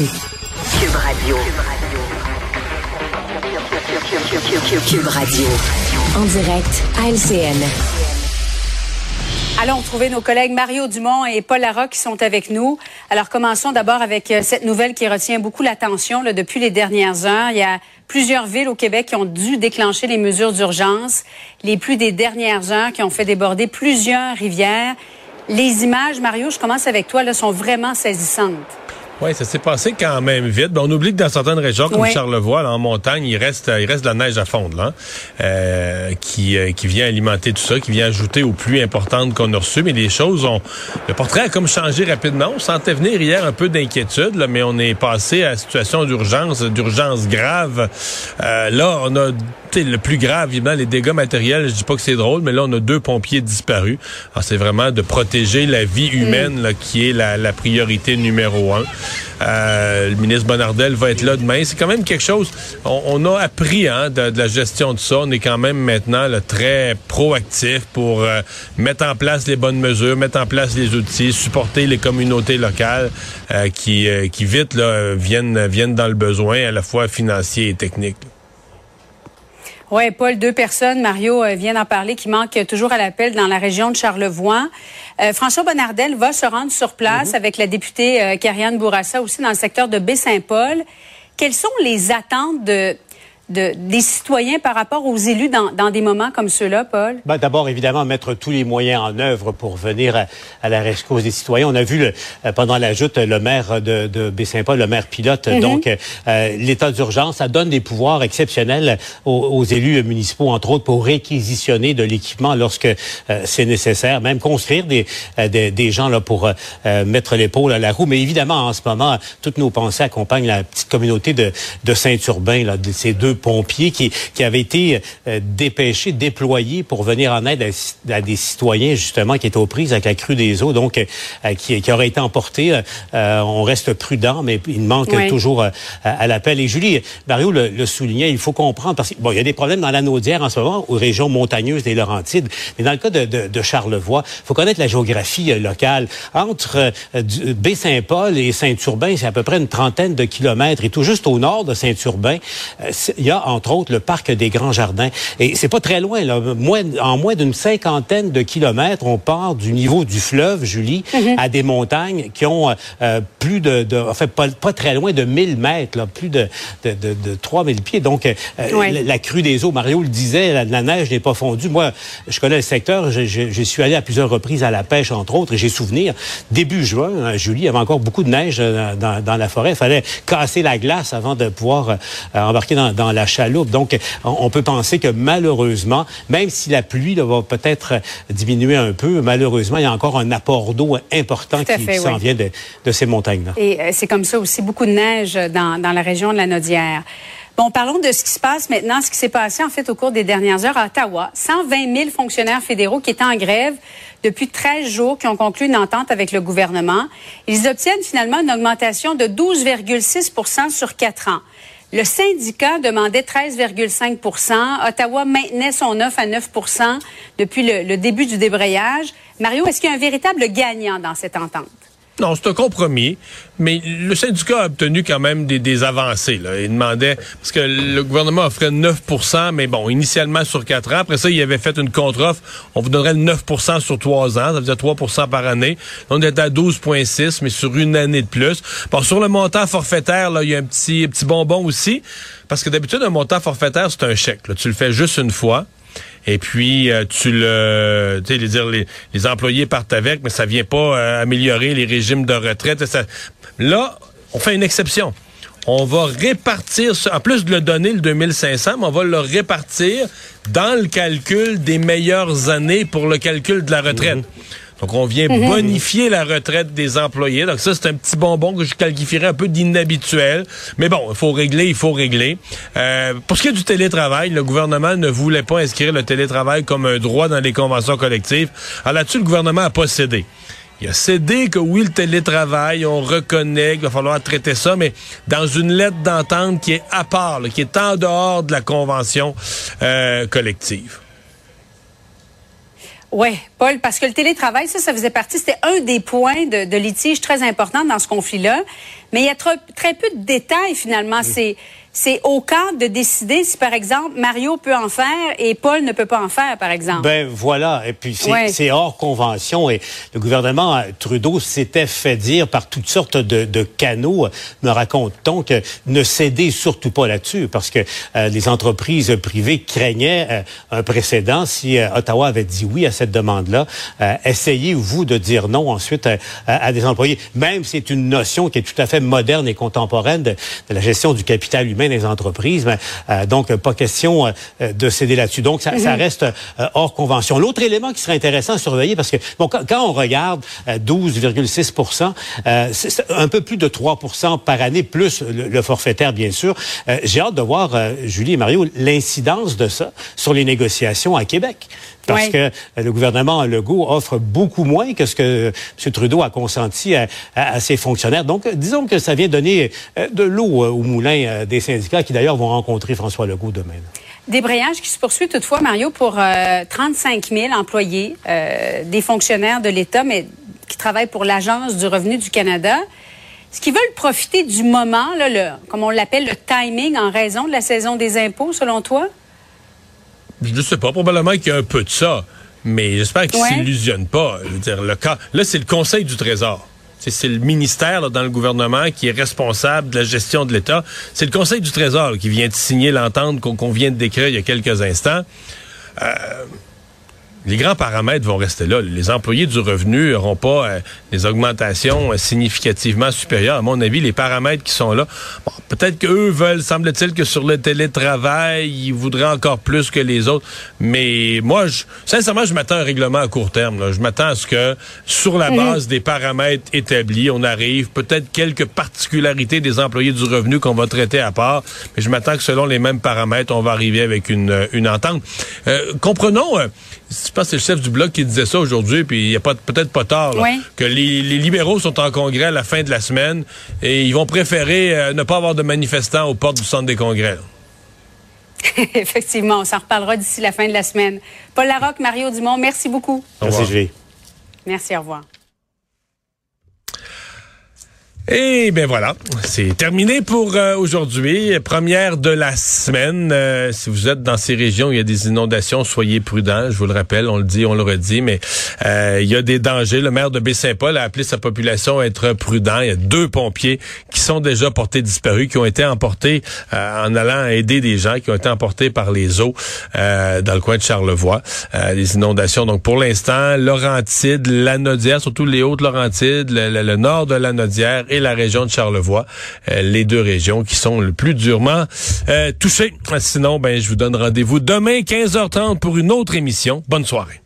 partout. Cube Radio. Cube Radio. En direct à LCN. Allons retrouver nos collègues Mario Dumont et Paul Larocque qui sont avec nous. Alors commençons d'abord avec euh, cette nouvelle qui retient beaucoup l'attention depuis les dernières heures. Il y a plusieurs villes au Québec qui ont dû déclencher les mesures d'urgence. Les plus des dernières heures qui ont fait déborder plusieurs rivières. Les images, Mario, je commence avec toi, là, sont vraiment saisissantes. Oui, ça s'est passé quand même vite. Ben, on oublie que dans certaines régions, comme Charlevoix, en montagne, il reste, il reste de la neige à fondre, là, euh, qui, euh, qui vient alimenter tout ça, qui vient ajouter aux pluies importantes qu'on a reçues. Mais les choses ont, le portrait a comme changé rapidement. On sentait venir hier un peu d'inquiétude, là, mais on est passé à situation d'urgence, d'urgence grave. Euh, là, on a le plus grave, évidemment, les dégâts matériels, je dis pas que c'est drôle, mais là, on a deux pompiers disparus. Alors, c'est vraiment de protéger la vie humaine là, qui est la, la priorité numéro un. Euh, le ministre Bonardel va être là demain. C'est quand même quelque chose. On, a appris hein, de, la gestion de ça. On est quand même maintenant très proactif pour euh, mettre en place les bonnes mesures, mettre en place les outils, supporter les communautés locales euh, qui, qui vite là, viennent, viennent dans le besoin à la fois financier et technique. Oui, Paul, deux personnes, Mario euh, vient d'en parler, qui manquent toujours à l'appel dans la région de Charlevoix. Euh, François Bonnardel va se rendre sur place mhm. avec la députée euh, Karianne Bourassa aussi dans le secteur de Baie-Saint-Paul. Quelles sont les attentes de, des citoyens par rapport aux élus dans, dans des moments comme ceux-là, Paul? Ben, D'abord, évidemment, mettre tous les moyens en œuvre pour venir à, à la rescousse des citoyens. On a vu le, euh, pendant la joute le maire de, de Baie-Saint-Paul, le maire pilote. Mm-hmm. Donc, euh, l'état d'urgence, ça donne des pouvoirs exceptionnels aux, élus municipaux, entre autres, pour réquisitionner de l'équipement lorsque euh, c'est nécessaire, même construire des, des, des, gens là pour mettre l'épaule à la roue. Mais évidemment, en ce moment, toutes nos pensées accompagnent la petite communauté de, de Saint-Urbain, de ces deux pompiers qui, qui avaient été euh, dépêchés, déployés pour venir en aide à, des citoyens justement qui étaient aux prises avec la crue des eaux, donc euh, qui, qui auraient été emportés. Euh, on reste prudent, mais il manque toujours à, l'appel. Et Julie, Mario le, soulignait, il faut comprendre parce qu'il bon, il y a des problèmes dans la Naudière en ce moment, aux régions montagneuses des Laurentides, mais dans le cas de, de, de Charlevoix, il faut connaître la géographie locale. Entre Baie-Saint-Paul et Saint-Urbain, c'est à peu près une trentaine de kilomètres. Et tout juste au nord de Saint-Urbain, il y a entre autres, le parc des Grands Jardins. Et c'est pas très loin, là. en moins d'une cinquantaine de kilomètres, on part du niveau du fleuve, Julie, mhm. à des montagnes qui ont euh, plus de, de, en fait, pas, pas, très loin de 1000 mètres, là, plus de, de, de, de 3000 pieds. Donc, euh, la, crue des eaux, Mario le disait, la, neige n'est pas fondue. Moi, je connais le secteur, je, je, suis allé à plusieurs reprises à la pêche, entre autres, et j'ai souvenir, début juin, hein, Julie, il y avait encore beaucoup de neige euh, dans, dans, la forêt. Il fallait casser la glace avant de pouvoir embarquer dans, dans la chaloupe. Donc, on peut penser que malheureusement, même si la pluie va peut-être diminuer un peu, malheureusement, il y a encore un apport d'eau important qui, s'en vient de, ces montagnes-là. Et euh, c'est comme ça aussi, beaucoup de neige dans, la région de la Nodière. Bon, parlons de ce qui se passe maintenant, ce qui s'est passé en fait au cours des dernières heures à Ottawa. 120 000 fonctionnaires fédéraux qui étaient en grève depuis 13 jours, qui ont conclu une entente avec le gouvernement. Ils obtiennent finalement une augmentation de 12,6% sur quatre ans. Le syndicat demandait 13,5% Ottawa maintenait son offre à 9% depuis le début du débrayage. Mario, est-ce qu'il y a un véritable gagnant dans cette entente? Non, c'est un compromis, mais le syndicat a obtenu quand même des, avancées. Il demandait, parce que le gouvernement offrait 9% mais bon, initialement sur 4 ans. Après ça, il avait fait une contre-offre. On vous donnerait le 9% sur 3 ans, ça dire 3% par année. On est à 12,6, mais sur une année de plus. Bon, sur le montant forfaitaire, il y a un petit, petit bonbon aussi, parce que d'habitude, un montant forfaitaire, c'est un chèque. Tu le fais juste une fois. Et puis, euh, tu le, tu sais, dire, les, les, employés partent avec, mais ça vient pas euh, améliorer les régimes de retraite. Ça. Là, on fait une exception. On va répartir, en plus de le donner, le 2500, mais on va le répartir dans le calcul des meilleures années pour le calcul de la retraite. Mhm. Donc, on vient mhm. bonifier la retraite des employés. Donc, ça, c'est un petit bonbon que je qualifierais un peu d'inhabituel. Mais bon, il faut régler, il faut régler. Euh, pour ce qui est du télétravail, le gouvernement ne voulait pas inscrire le télétravail comme un droit dans les conventions collectives. Alors là-dessus, le gouvernement a pas cédé. Il a cédé que oui, le télétravail, on reconnaît qu'il va falloir traiter ça, mais dans une lettre d'entente qui est à part, qui est en dehors de la convention euh, collective. Oui, Paul, parce que le télétravail, ça, ça faisait partie, c'était un des points de, litige très important dans ce conflit-là. Mais il y a très peu de détails, finalement. C'est c'est au cadre de décider si, par exemple, Mario peut en faire et Paul ne peut pas en faire, par exemple. Ben voilà. Et puis, c'est hors convention. Et le gouvernement euh, Trudeau s'était fait dire par toutes sortes de, canaux, me raconte-t-on, que ne cédez surtout pas là-dessus parce que euh, les entreprises privées craignaient euh, un précédent si Ottawa avait dit oui à cette demande-là. Essayez-vous de dire non ensuite à, des employés, même si c'est une notion qui est tout à fait moderne et contemporaine de, de la gestion du capital humain? Des entreprises. Euh, donc, pas question euh, de céder là-dessus. Donc, ça, ça mhm. reste euh, hors convention. L'autre élément qui serait intéressant à surveiller, parce que bon, quand, on regarde 12,6 c'est un peu plus de 3% par année, plus le, forfaitaire, bien sûr. J'ai hâte de voir, Julie et Mario, l'incidence de ça sur les négociations à Québec parce que le gouvernement Legault offre beaucoup moins que ce que M. Trudeau a consenti à, ses fonctionnaires. Donc, disons que ça vient donner de l'eau au moulin des syndicats qui d'ailleurs vont rencontrer François Legault demain. Débrayage qui se poursuit toutefois, Mario, pour 35 euh, 000 employés, euh, des fonctionnaires de l'État, mais qui travaillent pour l'Agence du revenu du Canada. Est-ce qu'ils veulent profiter du moment, là, le, comme on l'appelle, le timing en raison de la saison des impôts, selon toi? Je ne sais pas. Probablement qu'il y a un peu de ça. Mais j'espère qu'ils ne s'illusionnent pas. Je veux dire, le cas, là, c'est le Conseil du Trésor. C'est le ministère dans le gouvernement qui est responsable de la gestion de l'État. C'est le Conseil du Trésor qui vient de signer l'entente qu'on vient de décrire il y a quelques instants. Euh, les grands paramètres vont rester là. Les employés du revenu n'auront pas euh, des augmentations euh, significativement supérieures. À mon avis, les paramètres qui sont là, peut-être qu'eux veulent, semble-t-il, que sur le télétravail, ils voudraient encore plus que les autres. Mais moi, je, sincèrement, je m'attends à un règlement à court terme. Je m'attends à ce que, sur la mhm. base des paramètres établis, on arrive peut-être quelques particularités des employés du revenu qu'on va traiter à part. Mais je m'attends que selon les mêmes paramètres, on va arriver avec une, une entente. Euh, comprenons je pense que c'est le chef du bloc qui disait ça aujourd'hui, puis il n'y a peut-être pas tard, que les, libéraux sont en congrès à la fin de la semaine et ils vont préférer euh, ne pas avoir de manifestants aux portes du centre des congrès. Effectivement, on s'en reparlera d'ici la fin de la semaine. Paul Larocque, Mario Dumont, merci beaucoup. Merci, Julie. Merci, au revoir. Et bien voilà, c'est terminé pour euh, aujourd'hui. Première de la semaine. Euh, si vous êtes dans ces régions, il y a des inondations, soyez prudents. Je vous le rappelle, on le dit, on le redit, mais euh, il y a des dangers. Le maire de Baie-Saint-Paul a appelé sa population à être prudent. Il y a deux pompiers qui sont déjà portés disparus, qui ont été emportés en allant aider des gens, qui ont été emportés par les eaux dans le coin de Charlevoix. les inondations, donc pour l'instant, Laurentide, Lanaudière, surtout les Hautes-Laurentides, le, le, nord de Lanaudière et la région de Charlevoix, euh, les deux régions qui sont le plus durement euh, touchées. Sinon, ben, je vous donne rendez-vous demain 15h30 pour une autre émission. Bonne soirée.